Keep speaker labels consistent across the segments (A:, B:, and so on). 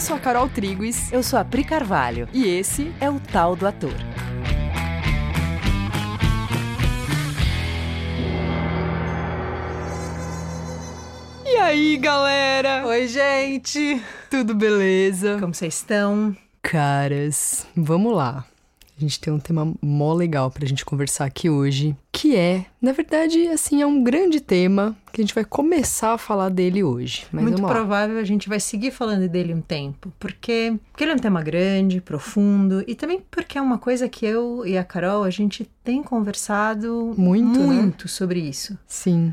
A: Eu sou a Carol Triguis.
B: Eu sou a Pri Carvalho.
A: E esse
B: é o Tal do Ator.
A: E aí, galera?
B: Oi, gente!
A: Tudo beleza?
B: Como vocês estão?
A: Caras, vamos lá. A gente tem um tema mó legal pra gente conversar aqui hoje, que é, na verdade, assim, é um grande tema que a gente vai começar a falar dele hoje.
B: Mas Muito provável a gente vai seguir falando dele um tempo, porque, porque ele é um tema grande, profundo, e também porque é uma coisa que eu e a Carol, a gente tem conversado
A: muito,
B: né? muito né? sobre isso.
A: Sim.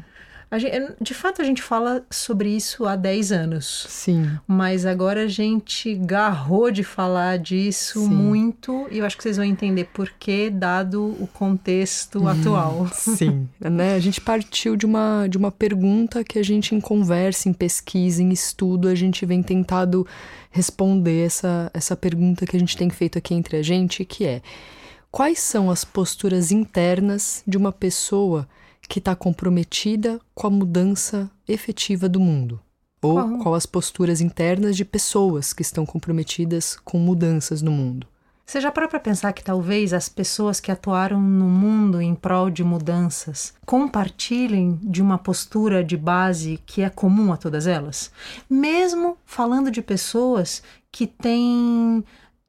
B: Gente, de fato, a gente fala sobre isso há 10 anos.
A: Sim.
B: Mas agora a gente garrou de falar disso sim. muito e eu acho que vocês vão entender por que, dado o contexto hum, atual.
A: Sim. né? A gente partiu de uma, de uma pergunta que a gente, em conversa, em pesquisa, em estudo, a gente vem tentado responder essa, essa pergunta que a gente tem feito aqui entre a gente, que é quais são as posturas internas de uma pessoa que está comprometida com a mudança efetiva do mundo. Ou qual? qual as posturas internas de pessoas que estão comprometidas com mudanças no mundo.
B: Você já parou para pensar que talvez as pessoas que atuaram no mundo em prol de mudanças compartilhem de uma postura de base que é comum a todas elas? Mesmo falando de pessoas que têm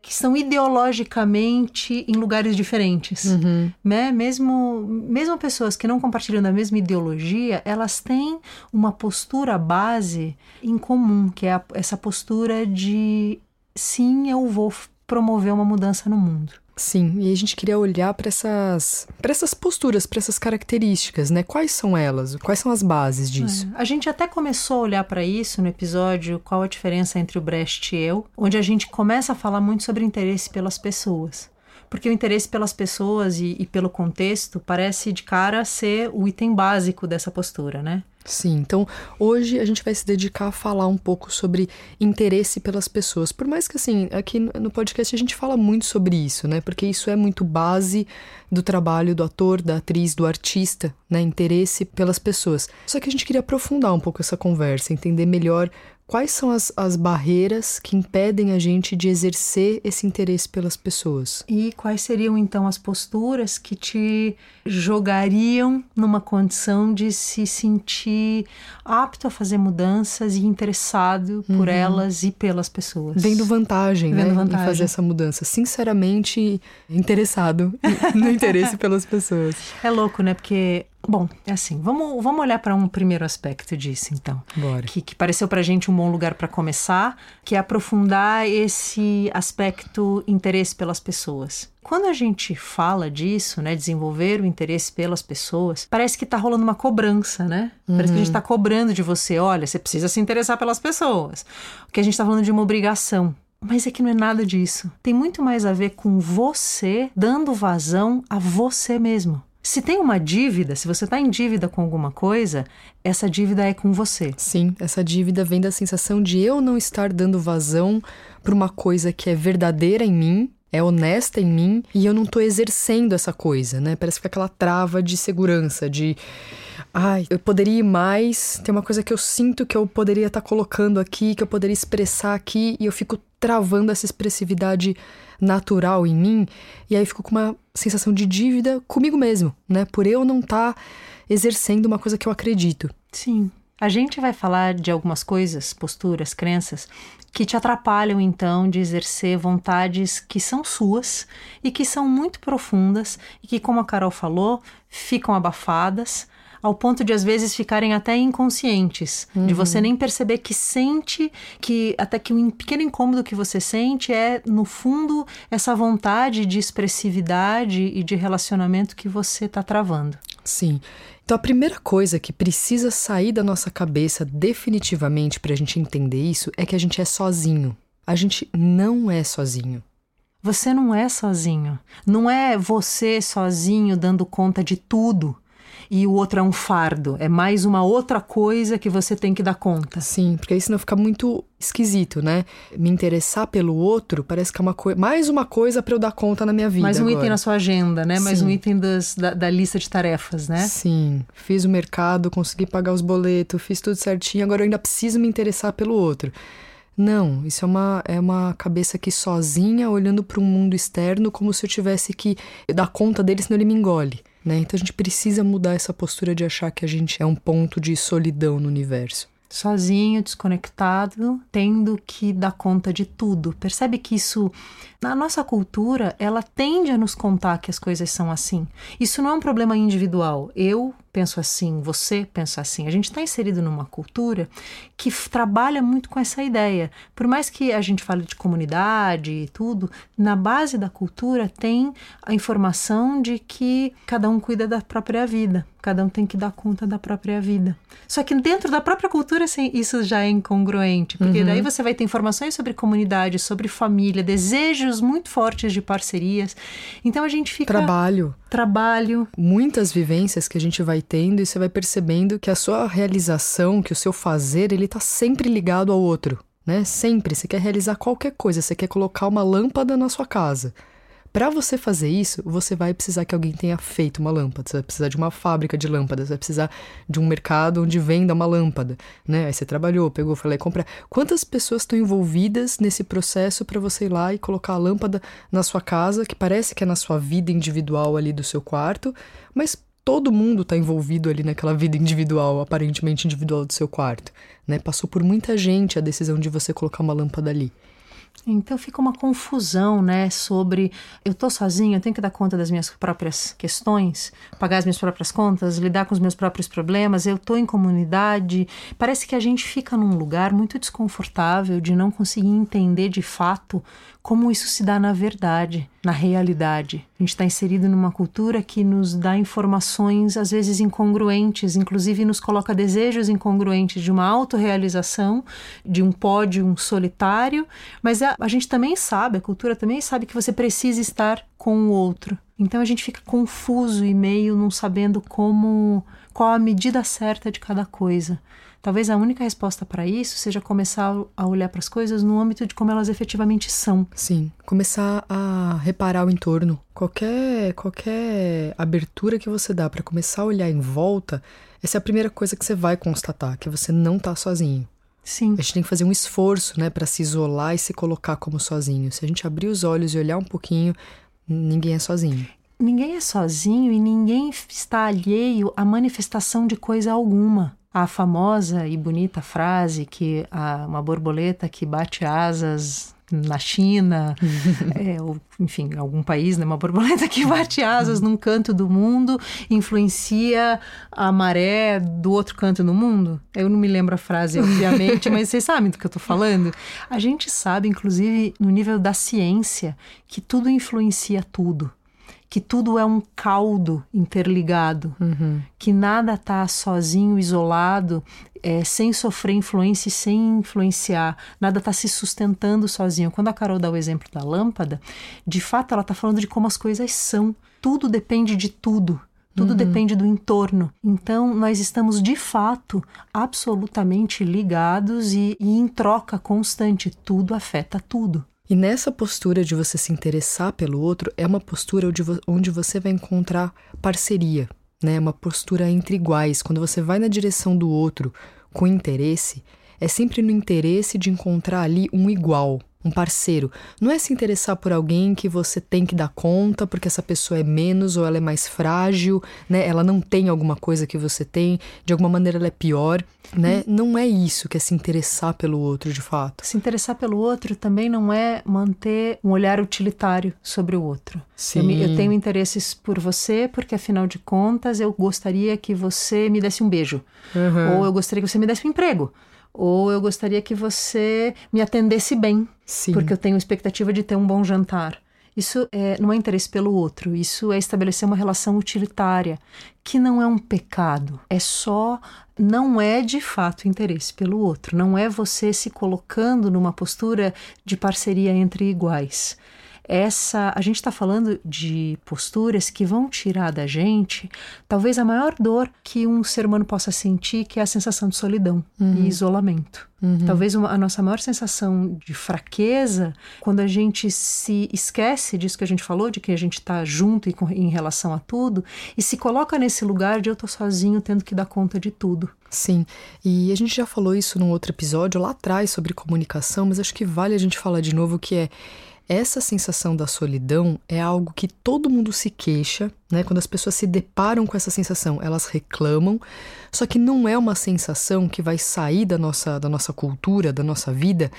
B: que estão ideologicamente em lugares diferentes,
A: uhum.
B: né? Mesmo, mesmo pessoas que não compartilham da mesma ideologia, elas têm uma postura base em comum, que é a, essa postura de sim, eu vou promover uma mudança no mundo.
A: Sim, e a gente queria olhar para essas, para essas posturas, para essas características, né? Quais são elas? Quais são as bases disso?
B: É, a gente até começou a olhar para isso no episódio Qual a diferença entre o Brecht e eu, onde a gente começa a falar muito sobre interesse pelas pessoas. Porque o interesse pelas pessoas e, e pelo contexto parece de cara ser o item básico dessa postura, né?
A: Sim, então hoje a gente vai se dedicar a falar um pouco sobre interesse pelas pessoas. Por mais que assim, aqui no podcast a gente fala muito sobre isso, né? Porque isso é muito base do trabalho do ator, da atriz, do artista, né? Interesse pelas pessoas. Só que a gente queria aprofundar um pouco essa conversa, entender melhor Quais são as, as barreiras que impedem a gente de exercer esse interesse pelas pessoas?
B: E quais seriam então as posturas que te jogariam numa condição de se sentir apto a fazer mudanças e interessado uhum. por elas e pelas pessoas?
A: Vendo vantagem,
B: Vendo
A: né?
B: Vantagem.
A: Em fazer essa mudança. Sinceramente interessado no interesse pelas pessoas.
B: É louco, né? Porque Bom, é assim, vamos, vamos olhar para um primeiro aspecto disso, então.
A: Bora.
B: Que, que pareceu para a gente um bom lugar para começar, que é aprofundar esse aspecto interesse pelas pessoas. Quando a gente fala disso, né, desenvolver o interesse pelas pessoas, parece que está rolando uma cobrança, né? Uhum. Parece que a gente está cobrando de você, olha, você precisa se interessar pelas pessoas. O que a gente está falando de uma obrigação. Mas é que não é nada disso. Tem muito mais a ver com você dando vazão a você mesmo. Se tem uma dívida, se você está em dívida com alguma coisa, essa dívida é com você.
A: Sim, essa dívida vem da sensação de eu não estar dando vazão para uma coisa que é verdadeira em mim, é honesta em mim e eu não estou exercendo essa coisa, né? Parece que aquela trava de segurança, de ai, eu poderia ir mais, tem uma coisa que eu sinto que eu poderia estar tá colocando aqui, que eu poderia expressar aqui e eu fico travando essa expressividade natural em mim, e aí fico com uma sensação de dívida comigo mesmo, né? Por eu não estar tá exercendo uma coisa que eu acredito.
B: Sim. A gente vai falar de algumas coisas, posturas, crenças, que te atrapalham então de exercer vontades que são suas e que são muito profundas e que, como a Carol falou, ficam abafadas ao ponto de às vezes ficarem até inconscientes, uhum. de você nem perceber que sente, que até que um pequeno incômodo que você sente é no fundo essa vontade de expressividade e de relacionamento que você está travando.
A: Sim. Então a primeira coisa que precisa sair da nossa cabeça definitivamente para a gente entender isso é que a gente é sozinho. A gente não é sozinho.
B: Você não é sozinho. Não é você sozinho dando conta de tudo e o outro é um fardo. É mais uma outra coisa que você tem que dar conta.
A: Sim, porque aí senão fica muito esquisito, né? Me interessar pelo outro parece que é uma coisa, mais uma coisa para eu dar conta na minha vida.
B: Mais um
A: agora.
B: item na sua agenda, né? Sim. Mais um item das, da, da, lista de tarefas, né?
A: Sim. Fiz o mercado, consegui pagar os boletos, fiz tudo certinho, agora eu ainda preciso me interessar pelo outro. Não, isso é uma, é uma cabeça que sozinha, olhando para um mundo externo, como se eu tivesse que dar conta dele, senão ele me engole. Né? Então a gente precisa mudar essa postura de achar que a gente é um ponto de solidão no universo
B: sozinho, desconectado, tendo que dar conta de tudo. Percebe que isso, na nossa cultura, ela tende a nos contar que as coisas são assim. Isso não é um problema individual. Eu penso assim, você pensa assim. A gente está inserido numa cultura que trabalha muito com essa ideia. Por mais que a gente fale de comunidade e tudo, na base da cultura tem a informação de que cada um cuida da própria vida, cada um tem que dar conta da própria vida. Só que dentro da própria cultura assim, isso já é incongruente, porque uhum. daí você vai ter informações sobre comunidade, sobre família, desejos muito fortes de parcerias. Então a gente fica
A: trabalho
B: trabalho.
A: Muitas vivências que a gente vai tendo e você vai percebendo que a sua realização, que o seu fazer, ele tá sempre ligado ao outro, né? Sempre. Você quer realizar qualquer coisa, você quer colocar uma lâmpada na sua casa. Para você fazer isso, você vai precisar que alguém tenha feito uma lâmpada. Você vai precisar de uma fábrica de lâmpadas, você vai precisar de um mercado onde venda uma lâmpada, né? Aí você trabalhou, pegou, foi lá e comprar. Quantas pessoas estão envolvidas nesse processo para você ir lá e colocar a lâmpada na sua casa, que parece que é na sua vida individual ali do seu quarto, mas todo mundo está envolvido ali naquela vida individual, aparentemente individual do seu quarto, né? Passou por muita gente a decisão de você colocar uma lâmpada ali.
B: Então fica uma confusão, né, sobre eu tô sozinho, eu tenho que dar conta das minhas próprias questões, pagar as minhas próprias contas, lidar com os meus próprios problemas, eu tô em comunidade. Parece que a gente fica num lugar muito desconfortável de não conseguir entender de fato como isso se dá na verdade, na realidade. A gente está inserido numa cultura que nos dá informações às vezes incongruentes, inclusive nos coloca desejos incongruentes de uma autorrealização, de um pódio solitário, mas a, a gente também sabe, a cultura também sabe que você precisa estar com o outro. Então a gente fica confuso e meio não sabendo como qual a medida certa de cada coisa. Talvez a única resposta para isso seja começar a olhar para as coisas no âmbito de como elas efetivamente são.
A: Sim, começar a reparar o entorno. Qualquer qualquer abertura que você dá para começar a olhar em volta, essa é a primeira coisa que você vai constatar, que você não está sozinho.
B: Sim.
A: A gente tem que fazer um esforço, né, para se isolar e se colocar como sozinho. Se a gente abrir os olhos e olhar um pouquinho, ninguém é sozinho.
B: Ninguém é sozinho e ninguém está alheio à manifestação de coisa alguma a famosa e bonita frase que a, uma borboleta que bate asas na China, é, ou enfim, algum país, né, uma borboleta que bate asas num canto do mundo influencia a maré do outro canto do mundo. Eu não me lembro a frase, obviamente, mas vocês sabem do que eu estou falando. A gente sabe, inclusive, no nível da ciência, que tudo influencia tudo que tudo é um caldo interligado,
A: uhum.
B: que nada está sozinho, isolado, é, sem sofrer influência e sem influenciar, nada está se sustentando sozinho. Quando a Carol dá o exemplo da lâmpada, de fato ela está falando de como as coisas são. Tudo depende de tudo. Tudo uhum. depende do entorno. Então, nós estamos de fato absolutamente ligados e, e em troca constante. Tudo afeta tudo.
A: E nessa postura de você se interessar pelo outro, é uma postura onde, você vai encontrar parceria, né? Uma postura entre iguais. Quando você vai na direção do outro com interesse, é sempre no interesse de encontrar ali um igual, um parceiro. Não é se interessar por alguém que você tem que dar conta porque essa pessoa é menos ou ela é mais frágil, né? Ela não tem alguma coisa que você tem, de alguma maneira ela é pior, né? Hum. Não é isso que é se interessar pelo outro, de fato.
B: Se interessar pelo outro também não é manter um olhar utilitário sobre o outro.
A: Sim.
B: Eu, eu tenho interesses por você porque afinal de contas eu gostaria que você me desse um beijo.
A: Uhum.
B: Ou eu gostaria que você me desse um emprego ou eu gostaria que você me atendesse bem,
A: Sim.
B: porque eu tenho expectativa de ter um bom jantar. Isso é, não é interesse pelo outro, isso é estabelecer uma relação utilitária, que não é um pecado, é só. Não é de fato interesse pelo outro, não é você se colocando numa postura de parceria entre iguais essa a gente está falando de posturas que vão tirar da gente talvez a maior dor que um ser humano possa sentir, que é a sensação de solidão uhum. e isolamento. Uhum. Talvez uma, a nossa maior sensação de fraqueza, quando a gente se esquece disso que a gente falou, de que a gente está junto e com, em relação a tudo, e se coloca nesse lugar de eu tô sozinho tendo que dar conta de tudo.
A: Sim, e a gente já falou isso num outro episódio lá atrás sobre comunicação, mas acho que vale a gente falar de novo que é essa sensação da solidão é algo que todo mundo se queixa, né? Quando as pessoas se deparam com essa sensação, elas reclamam, só que não é uma sensação que vai sair da nossa, da nossa cultura, da nossa vida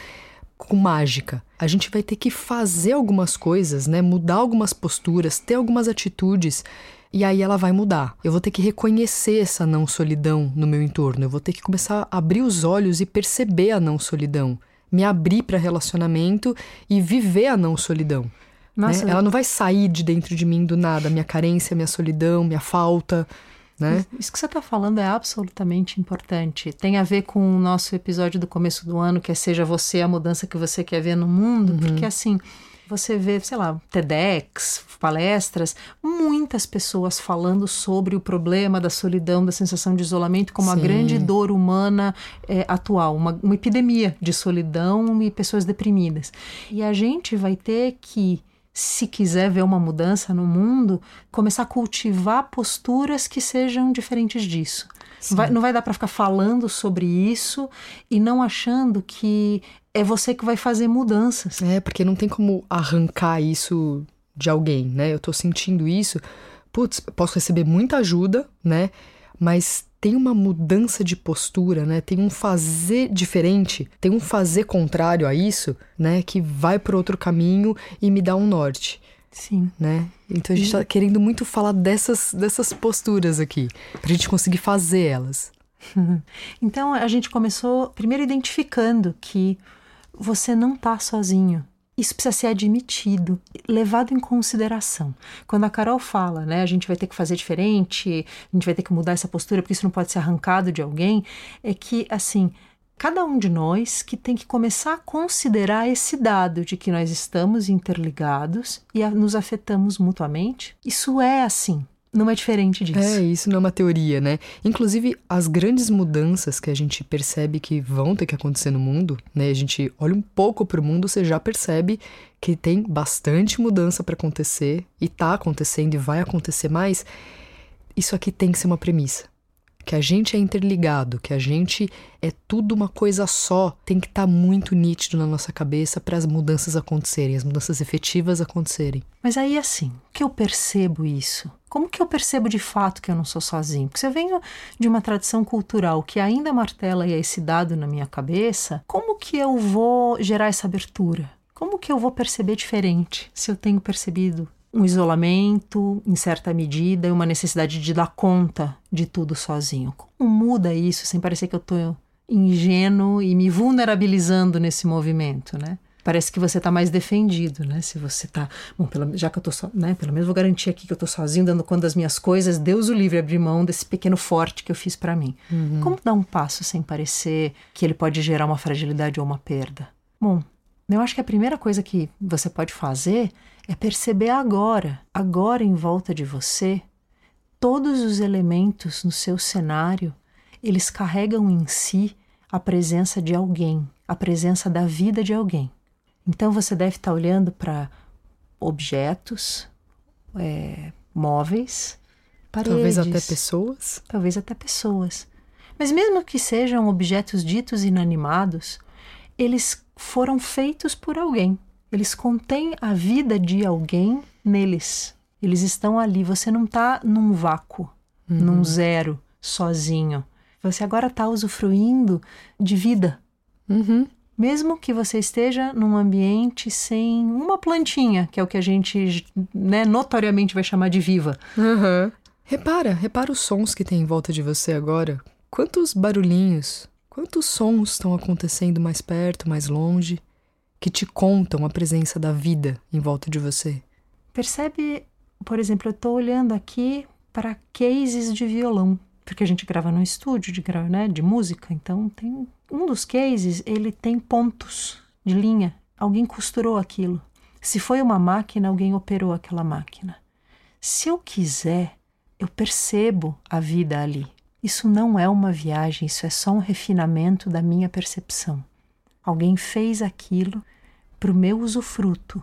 A: com mágica. A gente vai ter que fazer algumas coisas, né? Mudar algumas posturas, ter algumas atitudes e aí ela vai mudar. Eu vou ter que reconhecer essa não solidão no meu entorno. Eu vou ter que começar a abrir os olhos e perceber a não solidão me abrir para relacionamento e viver a não solidão. Né? Ela não vai sair de dentro de mim do nada, minha carência, minha solidão, minha falta. Né?
B: Isso que você está falando é absolutamente importante. Tem a ver com o nosso episódio do começo do ano, que é Seja Você a Mudança que Você Quer Ver no Mundo, uhum. porque assim você vê, sei lá, TEDx, palestras, muitas pessoas falando sobre o problema da solidão, da sensação de isolamento como Sim. a grande dor humana é, atual, uma, uma epidemia de solidão e pessoas deprimidas. E a gente vai ter que se quiser ver uma mudança no mundo, começar a cultivar posturas que sejam diferentes disso. Vai, não vai dar para ficar falando sobre isso e não achando que é você que vai fazer mudanças.
A: É, porque não tem como arrancar isso de alguém, né? Eu tô sentindo isso, putz, posso receber muita ajuda, né? Mas tem uma mudança de postura, né? Tem um fazer diferente, tem um fazer contrário a isso, né? Que vai por outro caminho e me dá um norte.
B: Sim.
A: Né? Então a gente está querendo muito falar dessas, dessas posturas aqui, para a gente conseguir fazer elas.
B: Então a gente começou primeiro identificando que você não está sozinho. Isso precisa ser admitido, levado em consideração. Quando a Carol fala, né, a gente vai ter que fazer diferente, a gente vai ter que mudar essa postura, porque isso não pode ser arrancado de alguém, é que, assim, cada um de nós que tem que começar a considerar esse dado de que nós estamos interligados e nos afetamos mutuamente. Isso é assim não é diferente disso.
A: É, isso não é uma teoria, né? Inclusive, as grandes mudanças que a gente percebe que vão ter que acontecer no mundo, né? A gente olha um pouco para o mundo, você já percebe que tem bastante mudança para acontecer e tá acontecendo e vai acontecer mais. Isso aqui tem que ser uma premissa que a gente é interligado, que a gente é tudo uma coisa só, tem que estar tá muito nítido na nossa cabeça para as mudanças acontecerem, as mudanças efetivas acontecerem.
B: Mas aí assim, que eu percebo isso? Como que eu percebo de fato que eu não sou sozinho? Porque se eu venho de uma tradição cultural que ainda martela esse dado na minha cabeça, como que eu vou gerar essa abertura? Como que eu vou perceber diferente se eu tenho percebido um isolamento em certa medida e uma necessidade de dar conta de tudo sozinho. Como muda isso sem parecer que eu estou ingênuo e me vulnerabilizando nesse movimento, né? Parece que você está mais defendido, né? Se você está, bom, pela, já que eu estou só, né? Pelo menos vou garantir aqui que eu estou sozinho, dando conta das minhas coisas. Deus o livre abrir mão desse pequeno forte que eu fiz para mim. Uhum. Como dar um passo sem parecer que ele pode gerar uma fragilidade ou uma perda? Bom, eu acho que a primeira coisa que você pode fazer é perceber agora, agora em volta de você, todos os elementos no seu cenário, eles carregam em si a presença de alguém, a presença da vida de alguém. Então você deve estar olhando para objetos, é, móveis, paredes.
A: Talvez até pessoas.
B: Talvez até pessoas. Mas mesmo que sejam objetos ditos inanimados, eles foram feitos por alguém. Eles contêm a vida de alguém neles. Eles estão ali. Você não está num vácuo, uhum. num zero, sozinho. Você agora está usufruindo de vida.
A: Uhum.
B: Mesmo que você esteja num ambiente sem uma plantinha, que é o que a gente né, notoriamente vai chamar de viva.
A: Uhum. Repara, repara os sons que tem em volta de você agora. Quantos barulhinhos, Quantos sons estão acontecendo mais perto, mais longe, que te contam a presença da vida em volta de você?
B: Percebe, por exemplo, eu estou olhando aqui para cases de violão, porque a gente grava no estúdio de, né, de música, então tem um dos cases, ele tem pontos de linha. Alguém costurou aquilo. Se foi uma máquina, alguém operou aquela máquina. Se eu quiser, eu percebo a vida ali. Isso não é uma viagem, isso é só um refinamento da minha percepção. Alguém fez aquilo para o meu usufruto.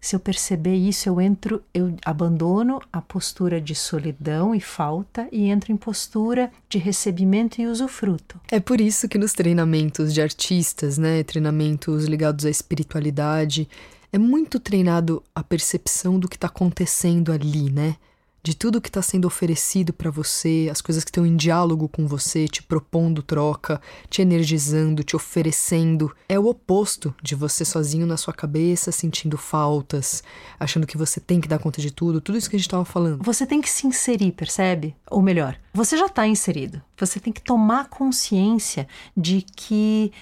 B: Se eu perceber isso, eu entro, eu abandono a postura de solidão e falta e entro em postura de recebimento e usufruto.
A: É por isso que nos treinamentos de artistas, né, treinamentos ligados à espiritualidade, é muito treinado a percepção do que está acontecendo ali, né? De tudo que está sendo oferecido para você, as coisas que estão em diálogo com você, te propondo troca, te energizando, te oferecendo. É o oposto de você sozinho na sua cabeça, sentindo faltas, achando que você tem que dar conta de tudo, tudo isso que a gente estava falando.
B: Você tem que se inserir, percebe? Ou melhor, você já está inserido. Você tem que tomar consciência de que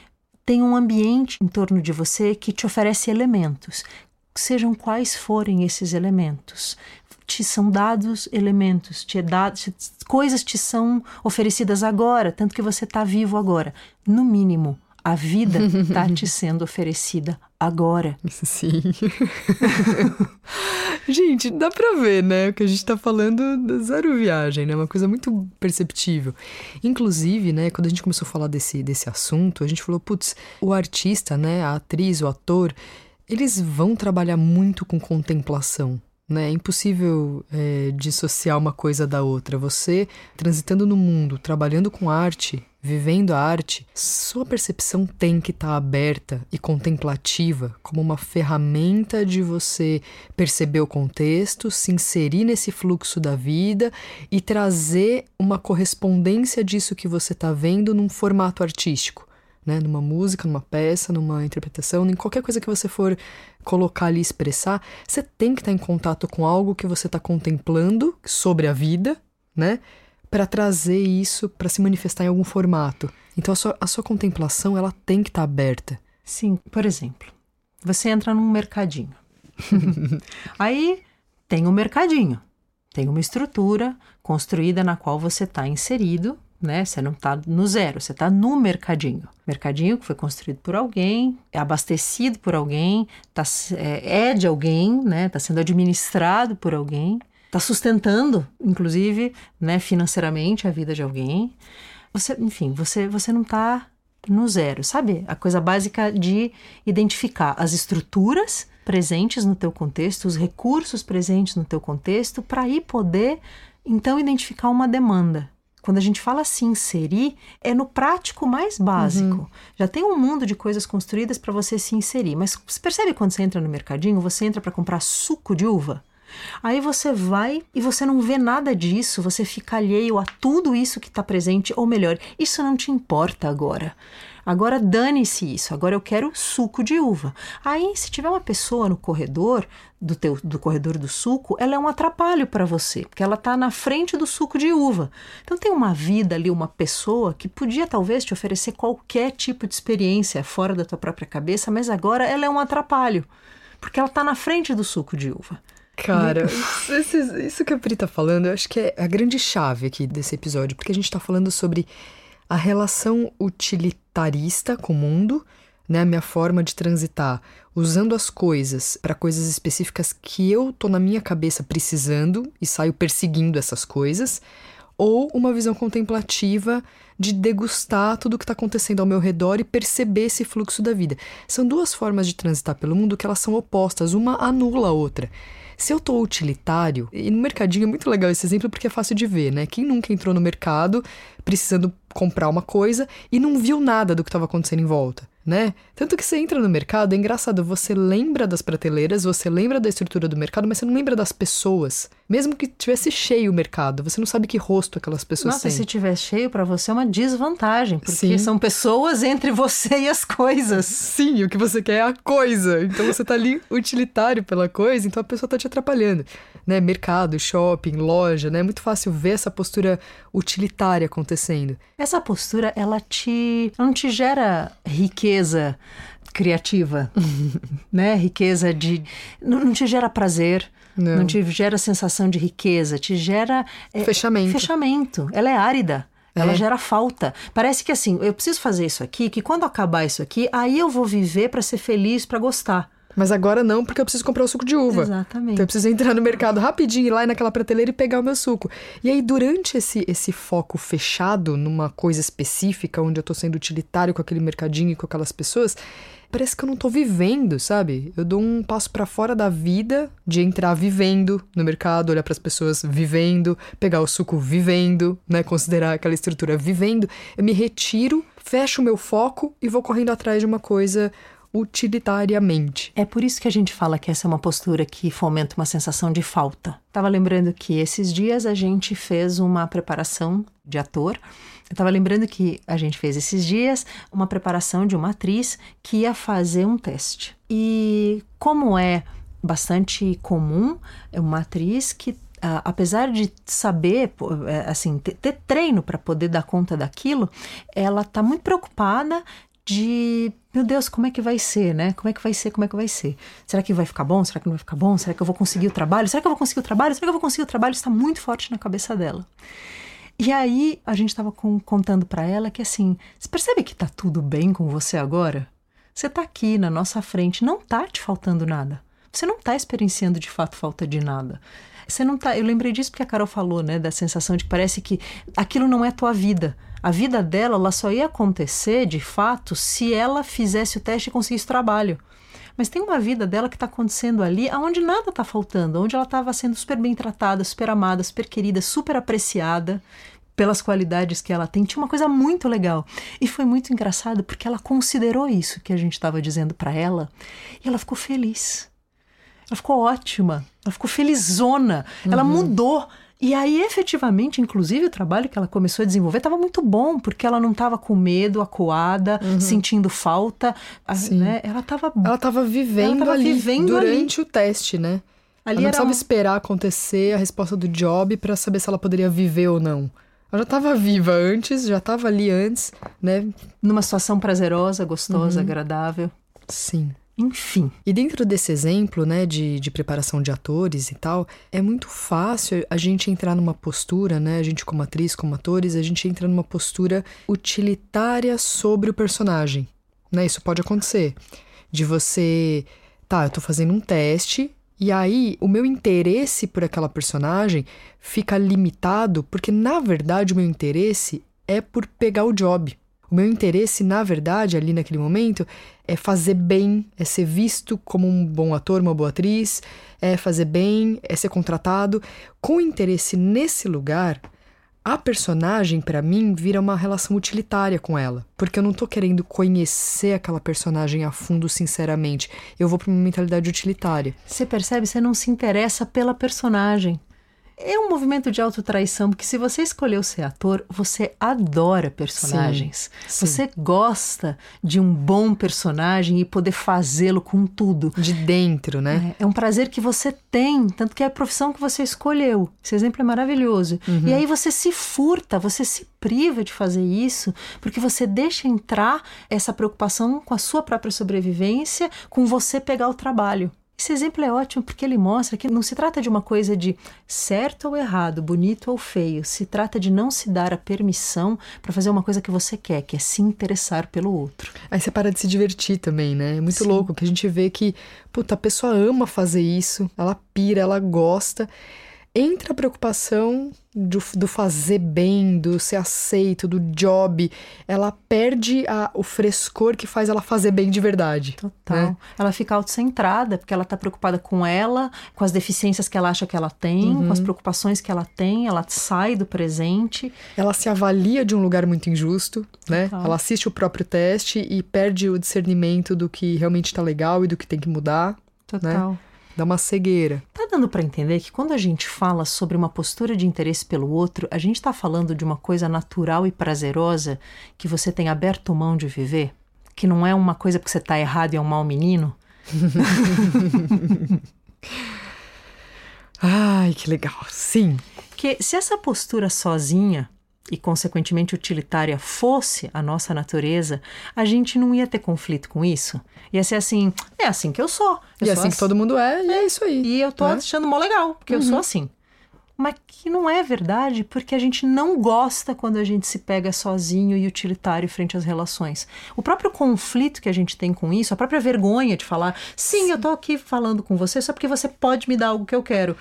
B: tem um ambiente em torno de você que te oferece elementos, sejam quais forem esses elementos te são dados elementos, te é dado, te, coisas te são oferecidas agora, tanto que você está vivo agora. No mínimo, a vida está te sendo oferecida agora.
A: Sim. gente, dá pra ver, né? O que a gente tá falando zero viagem, né? Uma coisa muito perceptível. Inclusive, né, quando a gente começou a falar desse, desse assunto, a gente falou, putz, o artista, né, a atriz, o ator, eles vão trabalhar muito com contemplação. Né? É impossível é, dissociar uma coisa da outra. Você, transitando no mundo, trabalhando com arte, vivendo a arte, sua percepção tem que estar tá aberta e contemplativa como uma ferramenta de você perceber o contexto, se inserir nesse fluxo da vida e trazer uma correspondência disso que você está vendo num formato artístico né? Numa música, numa peça, numa interpretação, em qualquer coisa que você for colocar ali expressar, você tem que estar em contato com algo que você está contemplando sobre a vida, né? Para trazer isso para se manifestar em algum formato. Então a sua, a sua contemplação ela tem que estar aberta.
B: Sim, por exemplo, você entra num mercadinho. Aí tem um mercadinho, tem uma estrutura construída na qual você está inserido né? Você não está no zero, você está no mercadinho. Mercadinho que foi construído por alguém, é abastecido por alguém, tá, é, é de alguém, né? Está sendo administrado por alguém, está sustentando, inclusive, né, financeiramente a vida de alguém. Você, enfim, você, você não está no zero, sabe? A coisa básica de identificar as estruturas presentes no teu contexto, os recursos presentes no teu contexto, para aí poder então identificar uma demanda quando a gente fala se inserir, é no prático mais básico. Uhum. Já tem um mundo de coisas construídas para você se inserir. Mas você percebe quando você entra no mercadinho, você entra para comprar suco de uva? Aí você vai e você não vê nada disso, você fica alheio a tudo isso que está presente, ou melhor, isso não te importa agora. Agora dane-se isso, agora eu quero suco de uva. Aí, se tiver uma pessoa no corredor, do, teu, do corredor do suco, ela é um atrapalho para você, porque ela está na frente do suco de uva. Então tem uma vida ali, uma pessoa que podia talvez te oferecer qualquer tipo de experiência fora da tua própria cabeça, mas agora ela é um atrapalho, porque ela está na frente do suco de uva.
A: Cara, isso, isso que a Pri tá falando, eu acho que é a grande chave aqui desse episódio, porque a gente tá falando sobre a relação utilitarista com o mundo, né, a minha forma de transitar, usando as coisas para coisas específicas que eu tô na minha cabeça precisando e saio perseguindo essas coisas, ou uma visão contemplativa de degustar tudo o que está acontecendo ao meu redor e perceber esse fluxo da vida. São duas formas de transitar pelo mundo que elas são opostas, uma anula a outra. Se eu tô utilitário, e no mercadinho é muito legal esse exemplo porque é fácil de ver, né? Quem nunca entrou no mercado precisando comprar uma coisa e não viu nada do que estava acontecendo em volta? Né? Tanto que você entra no mercado, é engraçado, você lembra das prateleiras, você lembra da estrutura do mercado, mas você não lembra das pessoas. Mesmo que tivesse cheio o mercado, você não sabe que rosto aquelas pessoas
B: Nossa,
A: têm.
B: se tiver cheio para você é uma desvantagem, porque Sim. são pessoas entre você e as coisas.
A: Sim, o que você quer é a coisa. Então você tá ali utilitário pela coisa, então a pessoa tá te atrapalhando, né? Mercado, shopping, loja, né? É muito fácil ver essa postura utilitária acontecendo.
B: Essa postura, ela te não te gera riqueza riqueza criativa, né? Riqueza de não, não te gera prazer, não. não. te gera sensação de riqueza, te gera
A: é, fechamento.
B: Fechamento. Ela é árida. Ela é. gera falta. Parece que assim, eu preciso fazer isso aqui, que quando acabar isso aqui, aí eu vou viver para ser feliz, para gostar.
A: Mas agora não, porque eu preciso comprar o suco de uva.
B: Exatamente.
A: Então eu preciso entrar no mercado rapidinho, ir lá naquela prateleira e pegar o meu suco. E aí, durante esse, esse foco fechado numa coisa específica, onde eu tô sendo utilitário com aquele mercadinho e com aquelas pessoas, parece que eu não tô vivendo, sabe? Eu dou um passo para fora da vida, de entrar vivendo no mercado, olhar para as pessoas vivendo, pegar o suco vivendo, né, considerar aquela estrutura vivendo. Eu me retiro, fecho o meu foco e vou correndo atrás de uma coisa utilitariamente.
B: É por isso que a gente fala que essa é uma postura que fomenta uma sensação de falta. Tava lembrando que esses dias a gente fez uma preparação de ator. Eu estava lembrando que a gente fez esses dias uma preparação de uma atriz que ia fazer um teste. E como é bastante comum, é uma atriz que apesar de saber, é, assim, ter, ter treino para poder dar conta daquilo, ela está muito preocupada de meu Deus, como é que vai ser, né? Como é que vai ser? Como é que vai ser? Será que vai ficar bom? Será que não vai ficar bom? Será que eu vou conseguir o trabalho? Será que eu vou conseguir o trabalho? Será que eu vou conseguir o trabalho? Está muito forte na cabeça dela. E aí a gente estava contando para ela que assim, você percebe que tá tudo bem com você agora? Você tá aqui na nossa frente, não tá te faltando nada. Você não tá experienciando de fato falta de nada. Você não tá. Eu lembrei disso porque a Carol falou, né? Da sensação de que parece que aquilo não é tua vida. A vida dela, ela só ia acontecer de fato se ela fizesse o teste e conseguisse trabalho. Mas tem uma vida dela que está acontecendo ali onde nada está faltando, onde ela estava sendo super bem tratada, super amada, super querida, super apreciada pelas qualidades que ela tem. Tinha uma coisa muito legal. E foi muito engraçado porque ela considerou isso que a gente estava dizendo para ela e ela ficou feliz. Ela ficou ótima, ela ficou felizona, uhum. ela mudou. E aí, efetivamente, inclusive, o trabalho que ela começou a desenvolver estava muito bom, porque ela não estava com medo, acuada, uhum. sentindo falta. Né? Ela estava.
A: Ela estava vivendo ela ali vivendo durante ali. o teste, né? Ali ela não precisava um... esperar acontecer a resposta do job para saber se ela poderia viver ou não. Ela já estava viva antes, já estava ali antes, né?
B: Numa situação prazerosa, gostosa, uhum. agradável.
A: Sim.
B: Enfim.
A: E dentro desse exemplo, né, de, de preparação de atores e tal, é muito fácil a gente entrar numa postura, né, a gente como atriz, como atores, a gente entra numa postura utilitária sobre o personagem, né? Isso pode acontecer. De você, tá, eu tô fazendo um teste, e aí, o meu interesse por aquela personagem fica limitado porque, na verdade, o meu interesse é por pegar o job. O meu interesse, na verdade, ali naquele momento, é fazer bem, é ser visto como um bom ator, uma boa atriz, é fazer bem, é ser contratado. Com interesse nesse lugar, a personagem, para mim, vira uma relação utilitária com ela. Porque eu não tô querendo conhecer aquela personagem a fundo, sinceramente. Eu vou pra uma mentalidade utilitária.
B: Você percebe? Você não se interessa pela personagem. É um movimento de autotraição, porque se você escolheu ser ator, você adora personagens. Sim, sim. Você gosta de um bom personagem e poder fazê-lo com tudo.
A: De dentro, né?
B: É, é, um prazer que você tem, tanto que é a profissão que você escolheu. Esse exemplo é maravilhoso. Uhum. E aí você se furta, você se priva de fazer isso, porque você deixa entrar essa preocupação com a sua própria sobrevivência, com você pegar o trabalho. Esse exemplo é ótimo porque ele mostra que não se trata de uma coisa de certo ou errado, bonito ou feio. Se trata de não se dar a permissão para fazer uma coisa que você quer, que é se interessar pelo outro.
A: Aí você para de se divertir também, né? É muito Sim. louco que a gente vê que, puta, a pessoa ama fazer isso, ela pira, ela gosta entra a preocupação do, do, fazer bem, do ser aceito, do job, ela perde a, o frescor que faz ela fazer bem de verdade.
B: Total. Né? Ela fica autocentrada, porque ela está preocupada com ela, com as deficiências que ela acha que ela tem, uhum. com as preocupações que ela tem, ela sai do presente.
A: Ela se avalia de um lugar muito injusto, né? Total. Ela assiste o próprio teste e perde o discernimento do que realmente está legal e do que tem que mudar. Né? Total. Né? Dá uma cegueira.
B: Tá dando para entender que quando a gente fala sobre uma postura de interesse pelo outro, a gente está falando de uma coisa natural e prazerosa que você tem aberto mão de viver? Que não é uma coisa porque você tá errado e é um mau menino?
A: Ai, que legal. Sim.
B: Que se essa postura sozinha e, consequentemente, utilitária fosse a nossa natureza, a gente não ia ter conflito com isso. Ia ser assim, é assim que eu sou. Eu
A: e
B: sou
A: assim, que todo mundo é, e é, é isso aí.
B: E eu tô né? achando mó legal, porque uhum. eu sou uhum. assim. mas que não é verdade porque a gente não gosta quando a gente se pega sozinho e utilitário frente às relações. O próprio conflito que a gente tem com isso, a própria vergonha de falar, sim, sim. eu tô aqui falando com você só porque você pode me dar algo que eu quero.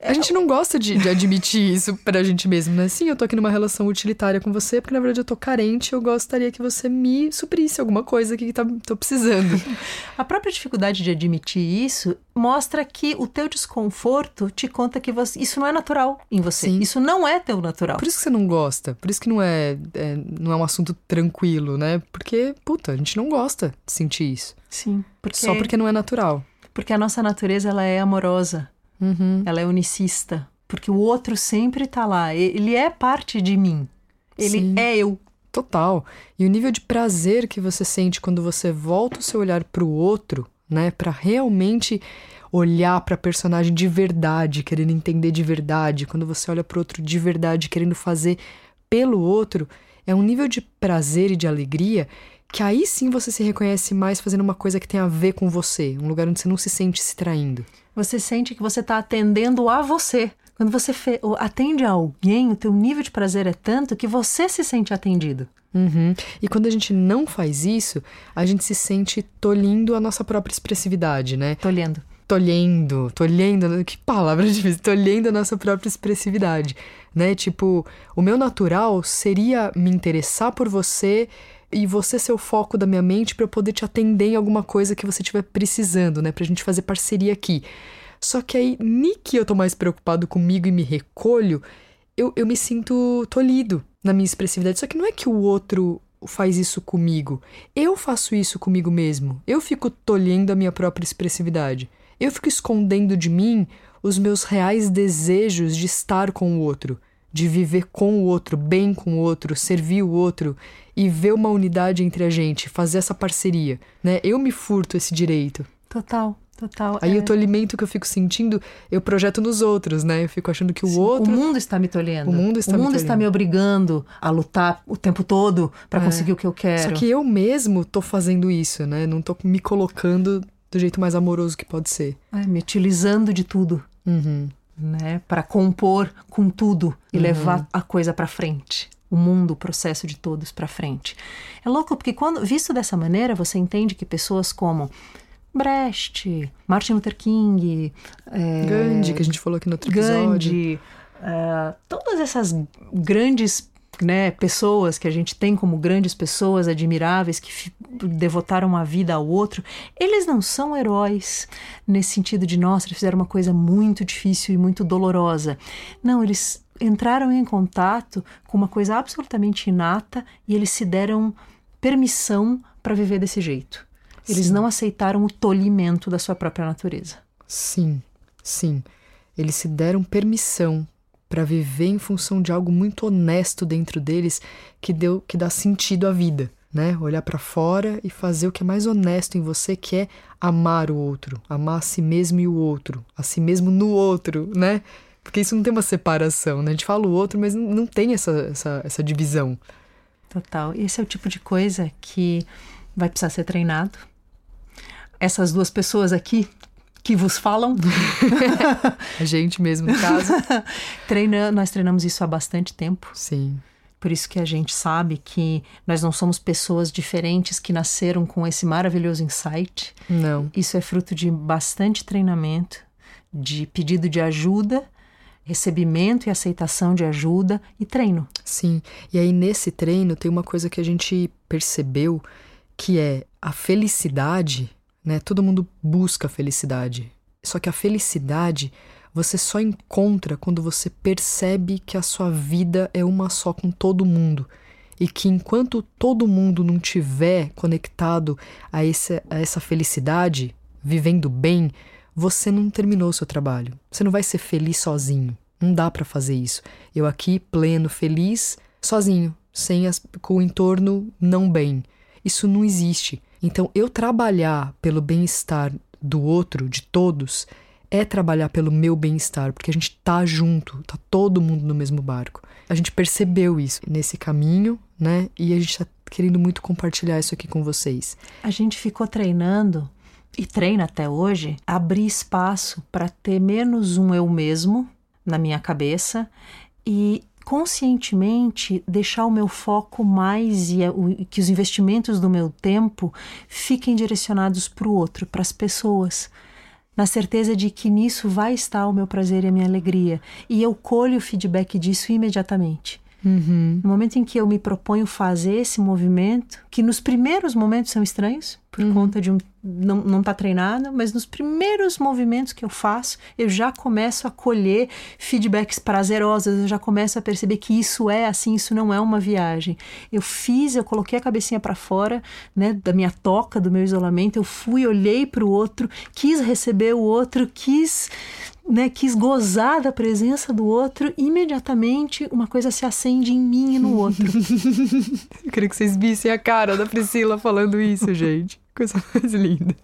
A: A gente não gosta de, de admitir isso pra gente mesmo, né? Sim, eu tô aqui numa relação utilitária com você, porque na verdade eu tô carente, eu gostaria que você me suprisse alguma coisa que tá, tô precisando.
B: A própria dificuldade de admitir isso mostra que o teu desconforto te conta que você, isso não é natural em você. Sim. Isso não é teu natural.
A: Por isso que você não gosta. Por isso que não é, é, não é um assunto tranquilo, né? Porque, puta, a gente não gosta de sentir isso.
B: Sim.
A: Porque... Só porque não é natural.
B: Porque a nossa natureza, ela é amorosa. Uhum. Ela é unicista. Porque o outro sempre está lá. Ele é parte de mim. Ele Sim. é eu.
A: Total. E o nível de prazer que você sente quando você volta o seu olhar para o outro, né? Para realmente olhar para a personagem de verdade, querendo entender de verdade, quando você olha para o outro de verdade, querendo fazer pelo outro, é um nível de prazer e de alegria que aí sim você se reconhece mais fazendo uma coisa que tem a ver com você, um lugar onde você não se sente se traindo
B: você sente que você está atendendo a você. Quando você atende a alguém, o teu nível de prazer é tanto que você se sente atendido.
A: Uhum. E quando a gente não faz isso, a gente se sente tolhindo a nossa própria expressividade, né?
B: Tolhendo.
A: Tolhendo, tolhendo, que palavra difícil, tolhendo a nossa própria expressividade, né? Tipo, o meu natural seria me interessar por você e você ser o foco da minha mente para eu poder te atender em alguma coisa que você estiver precisando, né? Pra gente fazer parceria aqui. Só que aí, que eu tô mais preocupado comigo e me recolho, eu, eu me sinto tolhido na minha expressividade. Só que não é que o outro faz isso comigo. Eu faço isso comigo mesmo. Eu fico tolhendo a minha própria expressividade. Eu fico escondendo de mim os meus reais desejos de estar com o outro, de viver com o outro, bem com o outro, servir o outro e ver uma unidade entre a gente, fazer essa parceria, né? Eu me furto esse direito.
B: Total. Total.
A: Aí é... o tolimento que eu fico sentindo, eu projeto nos outros, né? Eu fico achando que o Sim, outro.
B: O mundo está me tolhendo.
A: O mundo está,
B: o mundo
A: me,
B: está me obrigando a lutar o tempo todo para é. conseguir o que eu quero.
A: Só que eu mesmo tô fazendo isso, né? Não tô me colocando do jeito mais amoroso que pode ser.
B: É, me utilizando de tudo.
A: Uhum.
B: Né? Para compor com tudo e uhum. levar a coisa para frente o mundo, o processo de todos para frente. É louco porque quando visto dessa maneira, você entende que pessoas como Brecht, Martin Luther King,
A: é, Gandhi, que a gente falou aqui no outro episódio.
B: Gandhi, é, todas essas grandes né, pessoas que a gente tem como grandes pessoas admiráveis que devotaram a vida ao outro, eles não são heróis nesse sentido de, nossa, eles fizeram uma coisa muito difícil e muito dolorosa. Não, eles entraram em contato com uma coisa absolutamente inata e eles se deram permissão para viver desse jeito. Eles sim. não aceitaram o tolimento da sua própria natureza.
A: Sim, sim. Eles se deram permissão para viver em função de algo muito honesto dentro deles que deu que dá sentido à vida, né? Olhar para fora e fazer o que é mais honesto em você, que é amar o outro, amar a si mesmo e o outro, a si mesmo no outro, né? Porque isso não tem uma separação, né? A gente fala o outro, mas não tem essa, essa, essa divisão.
B: Total. E esse é o tipo de coisa que vai precisar ser treinado. Essas duas pessoas aqui que vos falam.
A: a gente mesmo, no caso.
B: Treina, nós treinamos isso há bastante tempo.
A: Sim.
B: Por isso que a gente sabe que nós não somos pessoas diferentes que nasceram com esse maravilhoso insight.
A: Não.
B: Isso é fruto de bastante treinamento, de pedido de ajuda recebimento e aceitação de ajuda e treino.
A: Sim. E aí nesse treino tem uma coisa que a gente percebeu que é a felicidade, né? Todo mundo busca felicidade. Só que a felicidade você só encontra quando você percebe que a sua vida é uma só com todo mundo e que enquanto todo mundo não tiver conectado a essa, a essa felicidade, vivendo bem, você não terminou o seu trabalho. Você não vai ser feliz sozinho. Não dá para fazer isso. Eu aqui, pleno, feliz, sozinho, sem as, com o entorno não bem. Isso não existe. Então, eu trabalhar pelo bem-estar do outro, de todos, é trabalhar pelo meu bem-estar, porque a gente tá junto, tá todo mundo no mesmo barco. A gente percebeu isso nesse caminho, né? E a gente tá querendo muito compartilhar isso aqui com vocês.
B: A gente ficou treinando e treina até hoje, abrir espaço para ter menos um eu mesmo, na minha cabeça e conscientemente deixar o meu foco mais e que os investimentos do meu tempo fiquem direcionados para o outro, para as pessoas na certeza de que nisso vai estar o meu prazer e a minha alegria. E eu colho o feedback disso imediatamente.
A: Uhum.
B: No momento em que eu me proponho fazer esse movimento, que nos primeiros momentos são estranhos, por
A: uhum.
B: conta de um. não, não tá treinado, mas nos primeiros movimentos que eu faço, eu já começo a colher feedbacks prazerosos, eu já começo a perceber que isso é assim, isso não é uma viagem. Eu fiz, eu coloquei a cabecinha para fora, né, da minha toca, do meu isolamento, eu fui, olhei para o outro, quis receber o outro, quis né, quis gozar da presença do outro, imediatamente uma coisa se acende em mim e no outro.
A: Eu queria que vocês vissem a cara da Priscila falando isso, gente. Coisa mais linda.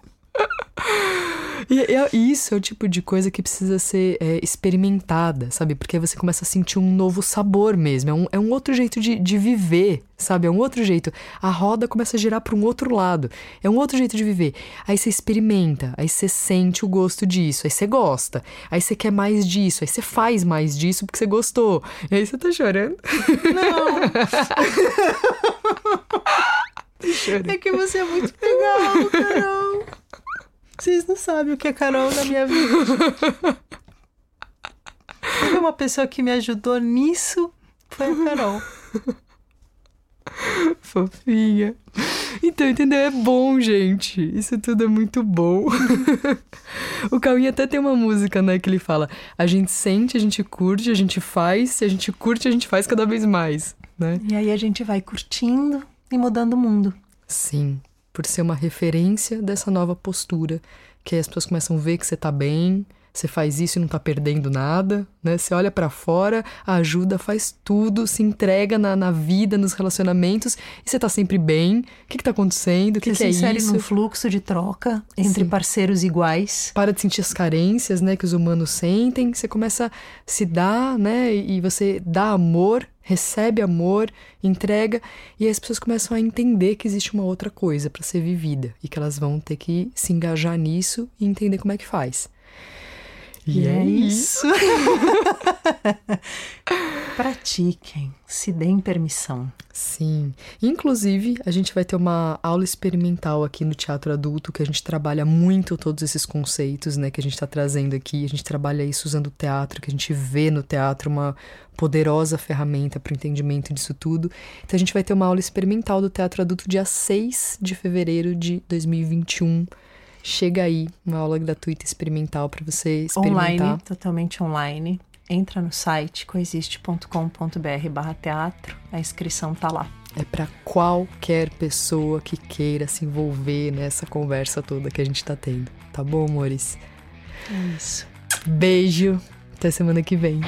A: E, e, isso é o tipo de coisa que precisa ser é, experimentada, sabe? Porque aí você começa a sentir um novo sabor mesmo. É um, é um outro jeito de, de viver, sabe? É um outro jeito. A roda começa a girar para um outro lado. É um outro jeito de viver. Aí você experimenta, aí você sente o gosto disso, aí você gosta. Aí você quer mais disso, aí você faz mais disso porque você gostou. E aí você tá chorando?
B: Não. é que você é muito legal, Carol. Vocês não sabem o que é Carol na minha vida. uma pessoa que me ajudou nisso foi a Carol.
A: Fofinha. Então, entendeu? É bom, gente. Isso tudo é muito bom. o Cauim até tem uma música, né, que ele fala: a gente sente, a gente curte, a gente faz, se a gente curte, a gente faz cada vez mais, né?
B: E aí a gente vai curtindo e mudando o mundo.
A: Sim, por ser uma referência dessa nova postura, que as pessoas começam a ver que você tá bem, você faz isso e não tá perdendo nada, né? Você olha para fora, ajuda, faz tudo, se entrega na, na vida, nos relacionamentos e você tá sempre bem. O que que tá acontecendo? O que, que é isso? Você
B: num fluxo de troca entre Sim. parceiros iguais.
A: Para de sentir as carências, né, que os humanos sentem. Você começa a se dar, né, e você dá amor recebe amor, entrega, e as pessoas começam a entender que existe uma outra coisa para ser vivida e que elas vão ter que se engajar nisso e entender como é que faz.
B: E, e é, é isso. Pratiquem, se deem permissão.
A: Sim. Inclusive, a gente vai ter uma aula experimental aqui no Teatro Adulto, que a gente trabalha muito todos esses conceitos, né, que a gente está trazendo aqui. A gente trabalha isso usando o teatro, que a gente vê no teatro uma poderosa ferramenta para o entendimento disso tudo. Então, a gente vai ter uma aula experimental do Teatro Adulto dia 6 de fevereiro de 2021 chega aí uma aula gratuita experimental para você experimentar.
B: Online, totalmente online. Entra no site coexiste.com.br barra teatro, a inscrição tá lá.
A: É para qualquer pessoa que queira se envolver nessa conversa toda que a gente tá tendo. Tá bom, amores?
B: É isso.
A: Beijo. Até semana que vem.